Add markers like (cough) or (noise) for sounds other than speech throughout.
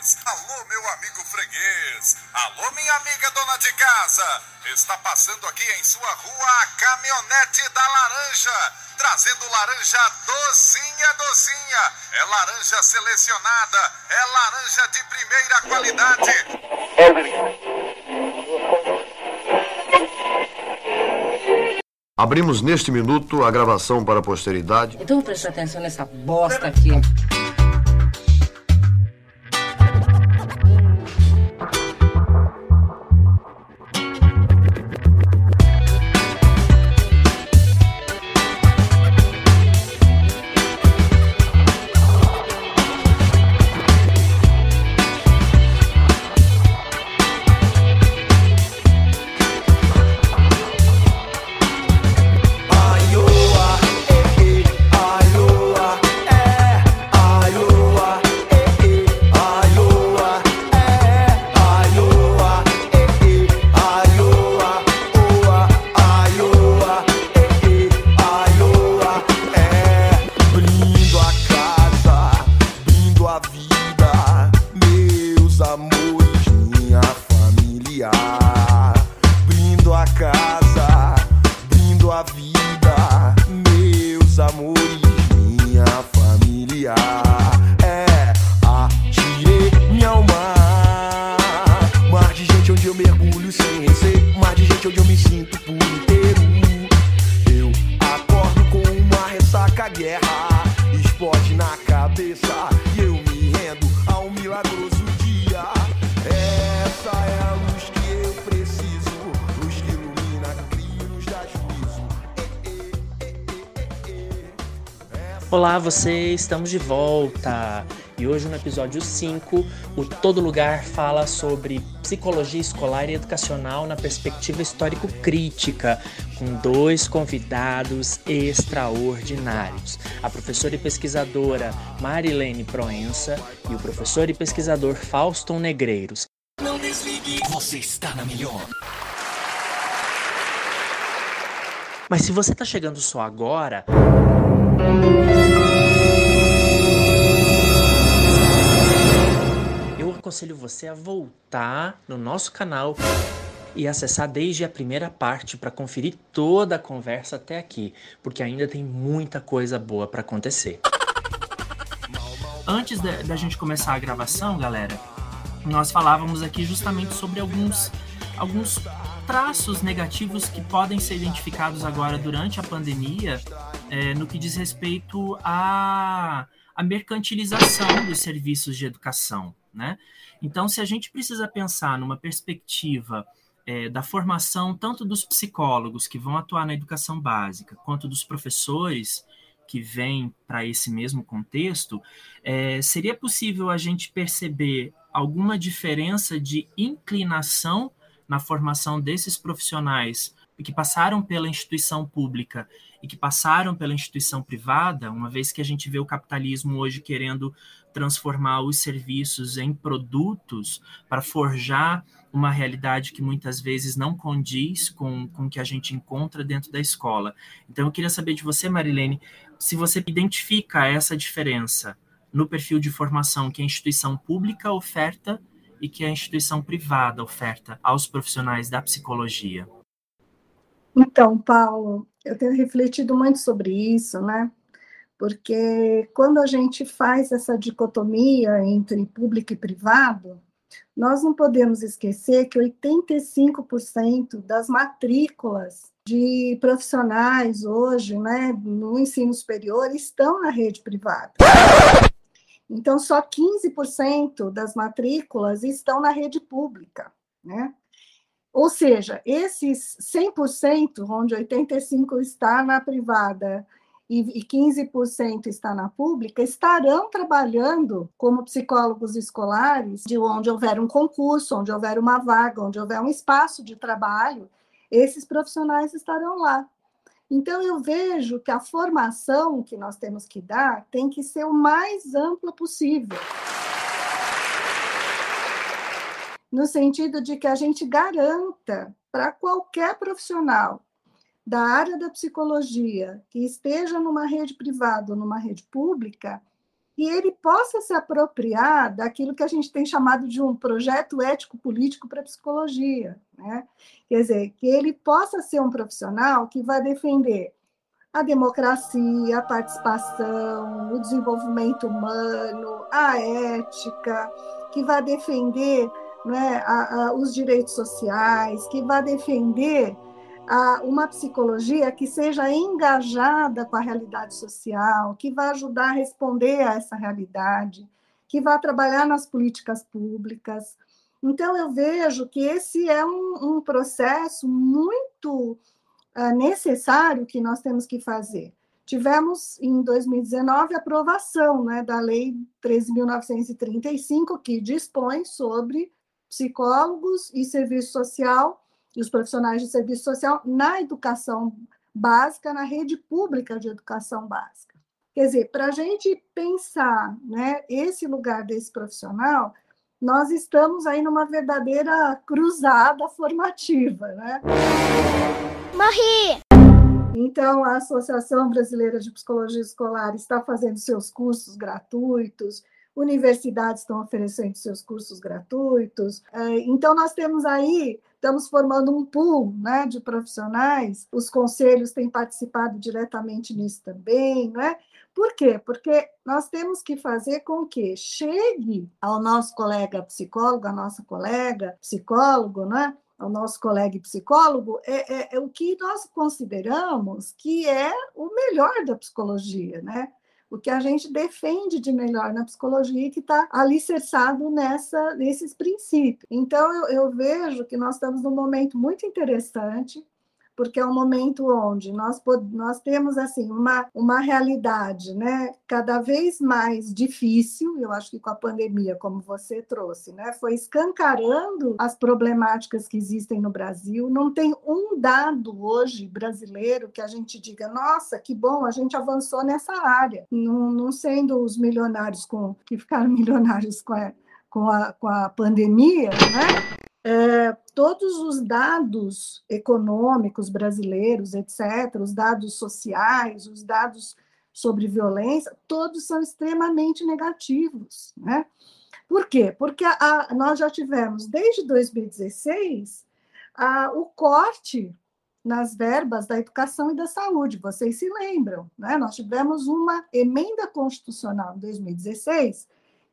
Alô, meu amigo freguês. Alô, minha amiga dona de casa. Está passando aqui em sua rua a caminhonete da laranja. Trazendo laranja docinha, docinha. É laranja selecionada. É laranja de primeira qualidade. Abrimos neste minuto a gravação para a posteridade. Então preste atenção nessa bosta aqui. Olá, você, estamos de volta. E hoje no episódio 5, o Todo Lugar fala sobre psicologia escolar e educacional na perspectiva histórico-crítica, com dois convidados extraordinários: a professora e pesquisadora Marilene Proença e o professor e pesquisador Fauston Negreiros. Você está na melhor. Mas se você está chegando só agora, eu aconselho você a voltar no nosso canal e acessar desde a primeira parte para conferir toda a conversa até aqui, porque ainda tem muita coisa boa para acontecer. Antes da, da gente começar a gravação, galera, nós falávamos aqui justamente sobre alguns, alguns traços negativos que podem ser identificados agora durante a pandemia é, no que diz respeito à, à mercantilização dos serviços de educação. Né? Então, se a gente precisa pensar numa perspectiva é, da formação tanto dos psicólogos que vão atuar na educação básica, quanto dos professores que vêm para esse mesmo contexto, é, seria possível a gente perceber alguma diferença de inclinação na formação desses profissionais que passaram pela instituição pública e que passaram pela instituição privada, uma vez que a gente vê o capitalismo hoje querendo transformar os serviços em produtos para forjar uma realidade que muitas vezes não condiz com, com o que a gente encontra dentro da escola. Então, eu queria saber de você, Marilene, se você identifica essa diferença no perfil de formação que a instituição pública oferta e que a instituição privada oferta aos profissionais da psicologia. Então, Paulo, eu tenho refletido muito sobre isso, né? Porque quando a gente faz essa dicotomia entre público e privado, nós não podemos esquecer que 85% das matrículas de profissionais hoje, né, no ensino superior, estão na rede privada. Então, só 15% das matrículas estão na rede pública, né? Ou seja, esses 100%, onde 85% está na privada e 15% está na pública, estarão trabalhando como psicólogos escolares, de onde houver um concurso, onde houver uma vaga, onde houver um espaço de trabalho, esses profissionais estarão lá. Então, eu vejo que a formação que nós temos que dar tem que ser o mais ampla possível. No sentido de que a gente garanta para qualquer profissional da área da psicologia que esteja numa rede privada ou numa rede pública que ele possa se apropriar daquilo que a gente tem chamado de um projeto ético-político para a psicologia. Né? Quer dizer, que ele possa ser um profissional que vai defender a democracia, a participação, o desenvolvimento humano, a ética, que vai defender né, a, a, os direitos sociais, que vai defender a, uma psicologia que seja engajada com a realidade social, que vai ajudar a responder a essa realidade, que vai trabalhar nas políticas públicas. Então, eu vejo que esse é um, um processo muito uh, necessário que nós temos que fazer. Tivemos, em 2019, a aprovação né, da Lei 13.935, que dispõe sobre psicólogos e serviço social e os profissionais de serviço social na educação básica, na rede pública de educação básica. Quer dizer, para a gente pensar né, esse lugar desse profissional, nós estamos aí numa verdadeira cruzada formativa. Né? Morri! Então, a Associação Brasileira de Psicologia Escolar está fazendo seus cursos gratuitos, universidades estão oferecendo seus cursos gratuitos. É, então, nós temos aí, estamos formando um pool né, de profissionais, os conselhos têm participado diretamente nisso também, não é? Por quê? Porque nós temos que fazer com que chegue ao nosso colega psicólogo, a nossa colega psicólogo, né? ao nosso colega psicólogo, é, é, é, o que nós consideramos que é o melhor da psicologia, né? O que a gente defende de melhor na psicologia que está alicerçado nessa, nesses princípios. Então, eu, eu vejo que nós estamos num momento muito interessante porque é um momento onde nós, nós temos assim uma, uma realidade né, cada vez mais difícil, eu acho que com a pandemia, como você trouxe, né, foi escancarando as problemáticas que existem no Brasil. Não tem um dado hoje brasileiro que a gente diga, nossa, que bom, a gente avançou nessa área, não, não sendo os milionários com que ficaram (laughs) milionários com a, com a, com a pandemia, né? É, todos os dados econômicos brasileiros, etc., os dados sociais, os dados sobre violência, todos são extremamente negativos. Né? Por quê? Porque a, a, nós já tivemos, desde 2016, a, o corte nas verbas da educação e da saúde, vocês se lembram, né? Nós tivemos uma emenda constitucional em 2016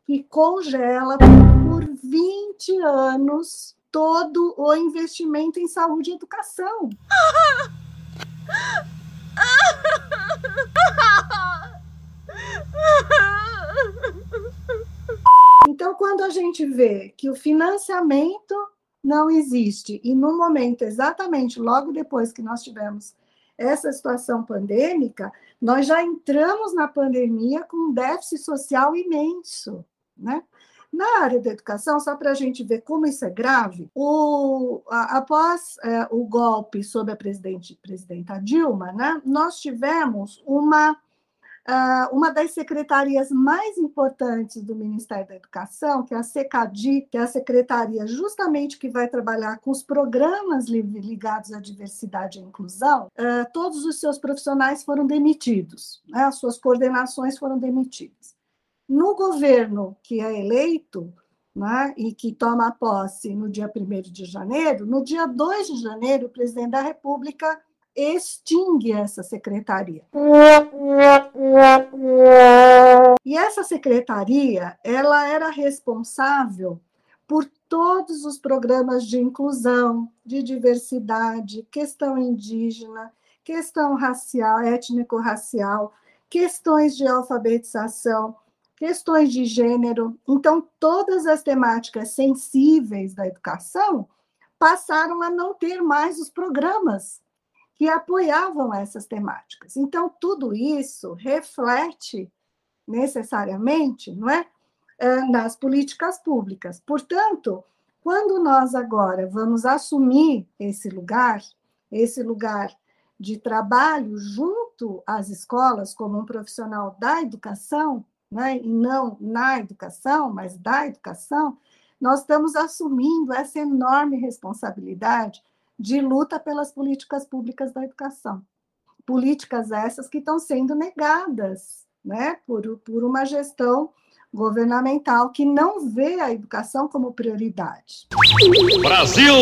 que congela por 20 anos todo o investimento em saúde e educação. Então, quando a gente vê que o financiamento não existe, e no momento exatamente logo depois que nós tivemos essa situação pandêmica, nós já entramos na pandemia com um déficit social imenso, né? Na área da educação, só para a gente ver como isso é grave, o, a, após é, o golpe sobre a presidente, presidenta Dilma, né, nós tivemos uma uma das secretarias mais importantes do Ministério da Educação, que é a SECADI, que é a secretaria justamente que vai trabalhar com os programas ligados à diversidade e inclusão, uh, todos os seus profissionais foram demitidos, né? as suas coordenações foram demitidas. No governo que é eleito, né, e que toma posse no dia 1 de janeiro, no dia 2 de janeiro, o presidente da República extingue essa secretaria. E essa secretaria, ela era responsável por todos os programas de inclusão, de diversidade, questão indígena, questão racial, étnico-racial, questões de alfabetização, questões de gênero. Então, todas as temáticas sensíveis da educação passaram a não ter mais os programas que apoiavam essas temáticas. Então, tudo isso reflete necessariamente, não é, eh, nas políticas públicas. Portanto, quando nós agora vamos assumir esse lugar, esse lugar de trabalho junto às escolas como um profissional da educação, né, e não na educação, mas da educação, nós estamos assumindo essa enorme responsabilidade de luta pelas políticas públicas da educação. Políticas essas que estão sendo negadas né, por, por uma gestão governamental que não vê a educação como prioridade. Brasil!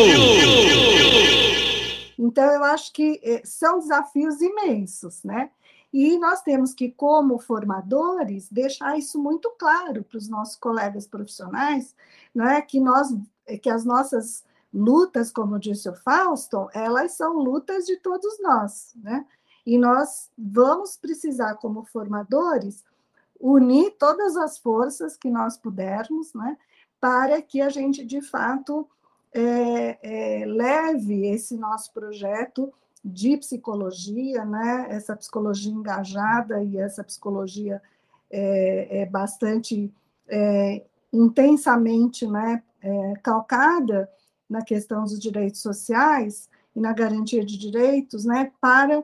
Então, eu acho que eh, são desafios imensos, né? E nós temos que, como formadores, deixar isso muito claro para os nossos colegas profissionais, não é que nós, que as nossas lutas, como disse o Fausto, elas são lutas de todos nós, né? E nós vamos precisar, como formadores, unir todas as forças que nós pudermos, né, para que a gente, de fato, é, é, leve esse nosso projeto de psicologia, né, essa psicologia engajada e essa psicologia é, é bastante é, intensamente né, é, calcada na questão dos direitos sociais e na garantia de direitos, né, para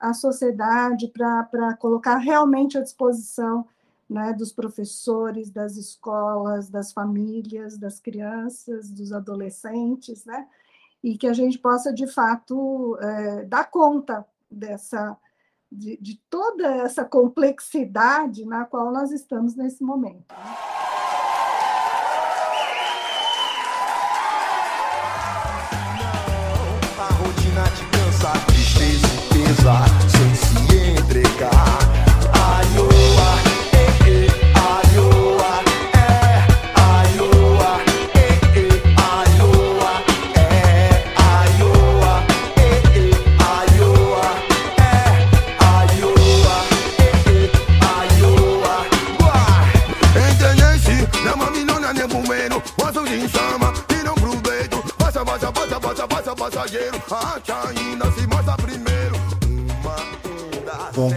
a sociedade, para colocar realmente à disposição né, dos professores, das escolas, das famílias, das crianças, dos adolescentes, né, e que a gente possa, de fato, é, dar conta dessa, de, de, toda essa complexidade na qual nós estamos nesse momento.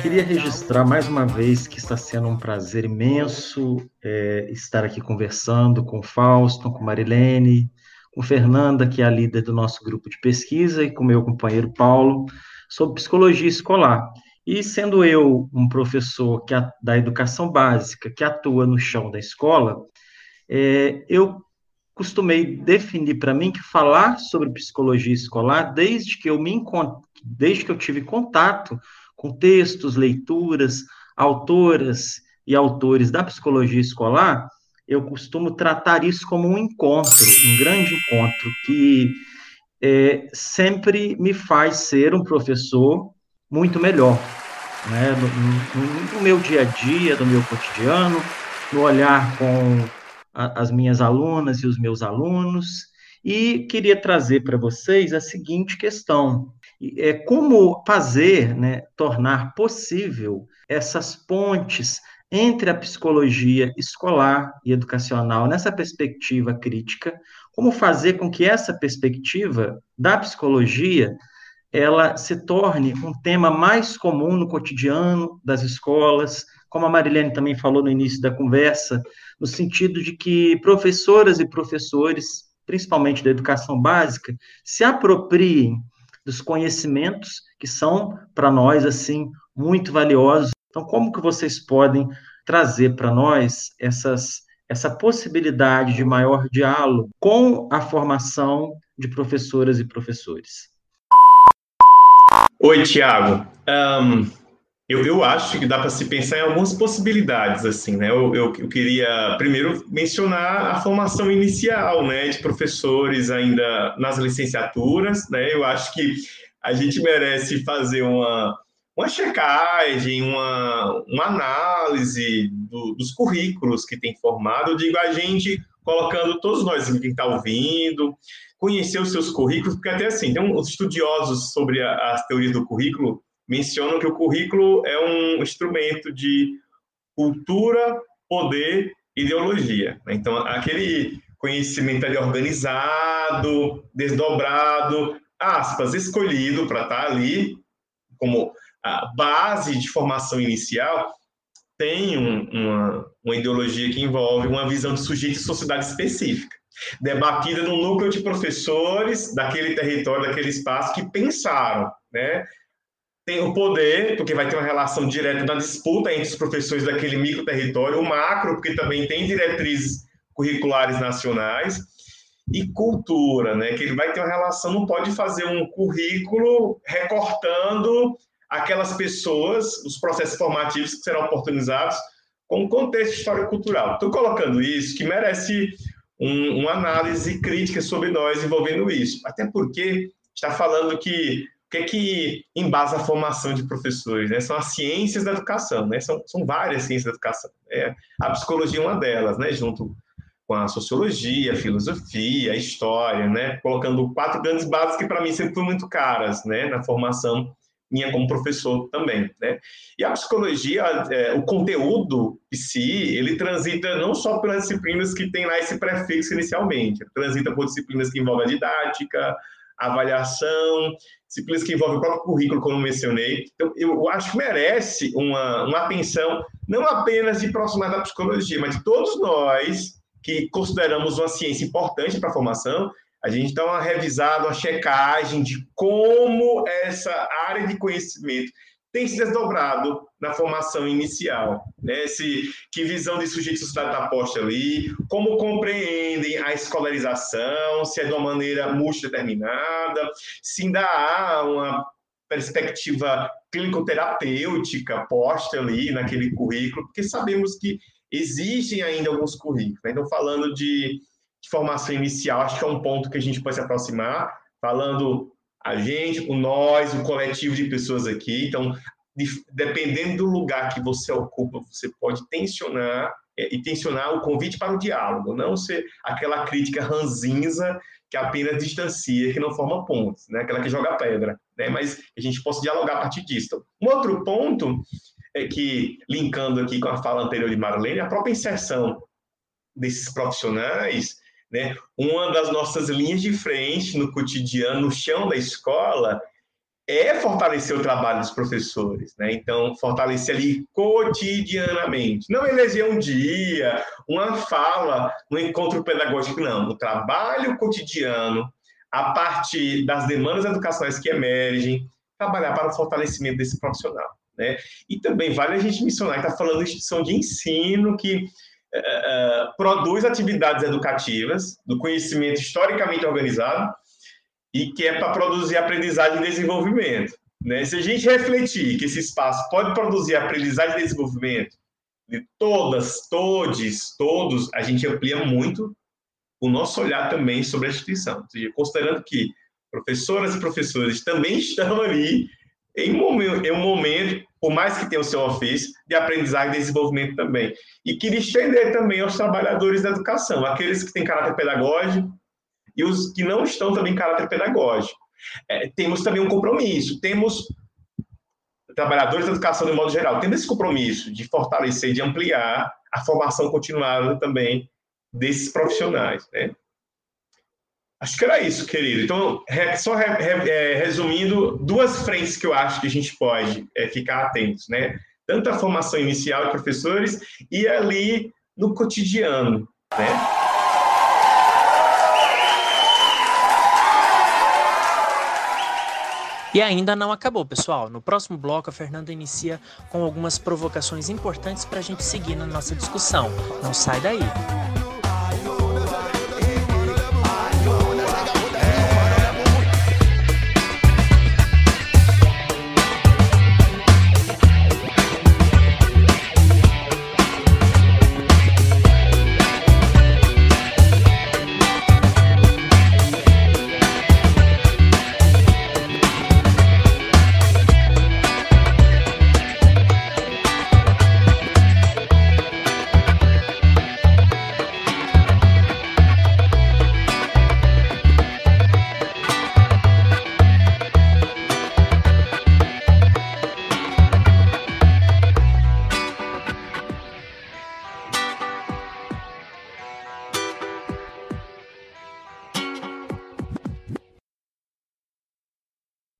Queria registrar mais uma vez que está sendo um prazer imenso é, estar aqui conversando com o Fausto, com Marilene, com Fernanda, que é a líder do nosso grupo de pesquisa, e com meu companheiro Paulo, sobre psicologia escolar. E sendo eu um professor que, da educação básica que atua no chão da escola, é, eu costumei definir para mim que falar sobre psicologia escolar, desde que eu me desde que eu tive contato com textos, leituras, autoras e autores da psicologia escolar, eu costumo tratar isso como um encontro, um grande encontro, que é, sempre me faz ser um professor muito melhor. Né? No, no, no, meu dia a dia, no meu cotidiano, no olhar com a, as minhas alunas e os meus alunos, e queria trazer para vocês a seguinte questão: é como fazer, né, tornar possível essas pontes entre a psicologia escolar e educacional nessa perspectiva crítica, como fazer com que essa perspectiva da psicologia ela se torne um tema mais comum no cotidiano das escolas, como a Marilene também falou no início da conversa, no sentido de que professoras e professores, principalmente da educação básica, se apropriem dos conhecimentos que são para nós assim muito valiosos. Então, como que vocês podem trazer para nós essas essa possibilidade de maior diálogo com a formação de professoras e professores? Oi, Tiago. Um, eu, eu acho que dá para se pensar em algumas possibilidades, assim, né? Eu, eu, eu, queria primeiro mencionar a formação inicial, né, de professores ainda nas licenciaturas, né? Eu acho que a gente merece fazer uma, uma checagem, uma, uma análise do, dos currículos que tem formado. Eu digo a gente colocando todos nós que está ouvindo, conhecer os seus currículos, porque até assim, tem uns estudiosos sobre as teorias do currículo mencionam que o currículo é um instrumento de cultura, poder ideologia. Né? Então, aquele conhecimento ali organizado, desdobrado, aspas, escolhido para estar tá ali como a base de formação inicial, tem um, uma, uma ideologia que envolve uma visão de sujeito e sociedade específica, debatida no núcleo de professores daquele território, daquele espaço, que pensaram, né? Tem o poder, porque vai ter uma relação direta na disputa entre os professores daquele micro território, o macro, porque também tem diretrizes curriculares nacionais, e cultura, né? Que ele vai ter uma relação, não pode fazer um currículo recortando aquelas pessoas, os processos formativos que serão oportunizados com o contexto histórico-cultural. Estou colocando isso, que merece um, uma análise crítica sobre nós envolvendo isso, até porque está falando que o que é que embasa a formação de professores? Né? São as ciências da educação, né? são, são várias ciências da educação. É, a psicologia é uma delas, né? junto com a sociologia, a filosofia, a história, né? colocando quatro grandes bases que para mim sempre foram muito caras né? na formação minha como professor também, né? E a psicologia, é, o conteúdo em si, ele transita não só pelas disciplinas que tem lá esse prefixo inicialmente, transita por disciplinas que envolvem a didática, avaliação, disciplinas que envolvem o próprio currículo, como mencionei. Então, eu acho que merece uma, uma atenção, não apenas de profissionais da psicologia, mas de todos nós que consideramos uma ciência importante para a formação, a gente dá uma revisada, uma checagem de como essa área de conhecimento tem se desdobrado na formação inicial, né? Se, que visão de sujeito e sociedade está posta ali, como compreendem a escolarização, se é de uma maneira multideterminada, se ainda há uma perspectiva clínico-terapêutica posta ali naquele currículo, porque sabemos que existem ainda alguns currículos. Né? Então, falando de, de formação inicial, acho que é um ponto que a gente pode se aproximar, falando a gente, o nós, o coletivo de pessoas aqui. Então, de, dependendo do lugar que você ocupa, você pode tensionar é, e tensionar o convite para o diálogo, não ser aquela crítica ranzinza que apenas distancia, que não forma pontos, né? aquela que joga pedra, né? mas a gente possa dialogar a partir disso. Então, um outro ponto é que, linkando aqui com a fala anterior de Marlene, a própria inserção desses profissionais né? Uma das nossas linhas de frente no cotidiano, no chão da escola, é fortalecer o trabalho dos professores, né? Então, fortalecer ali cotidianamente. Não eleger um dia, uma fala no encontro pedagógico, não. O trabalho cotidiano, a partir das demandas educacionais que emergem, trabalhar para o fortalecimento desse profissional, né? E também vale a gente mencionar que está falando de instituição de ensino que uh, produz atividades educativas do conhecimento historicamente organizado e que é para produzir aprendizagem e desenvolvimento. Né? Se a gente refletir que esse espaço pode produzir aprendizagem e desenvolvimento de todas, todes, todos, a gente amplia muito o nosso olhar também sobre a instituição. Ou seja, considerando que professoras e professores também (laughs) estão ali em um momento, um momento por mais que tenha o seu ofício, de aprendizagem e desenvolvimento também. E queria estender também aos trabalhadores da educação, aqueles que têm caráter pedagógico e os que não estão também em caráter pedagógico. É, temos também um compromisso, temos trabalhadores da educação de modo geral, temos esse compromisso de fortalecer, de ampliar a formação continuada também desses profissionais, né? Acho que era isso, querido. Então, só é, resumindo, duas frentes que eu acho que a gente pode é, ficar atentos, né? Tanto a formação inicial de professores e ali no cotidiano, né? E ainda não acabou, pessoal. No próximo bloco, a Fernanda inicia com algumas provocações importantes para a gente seguir na nossa discussão. Não sai daí.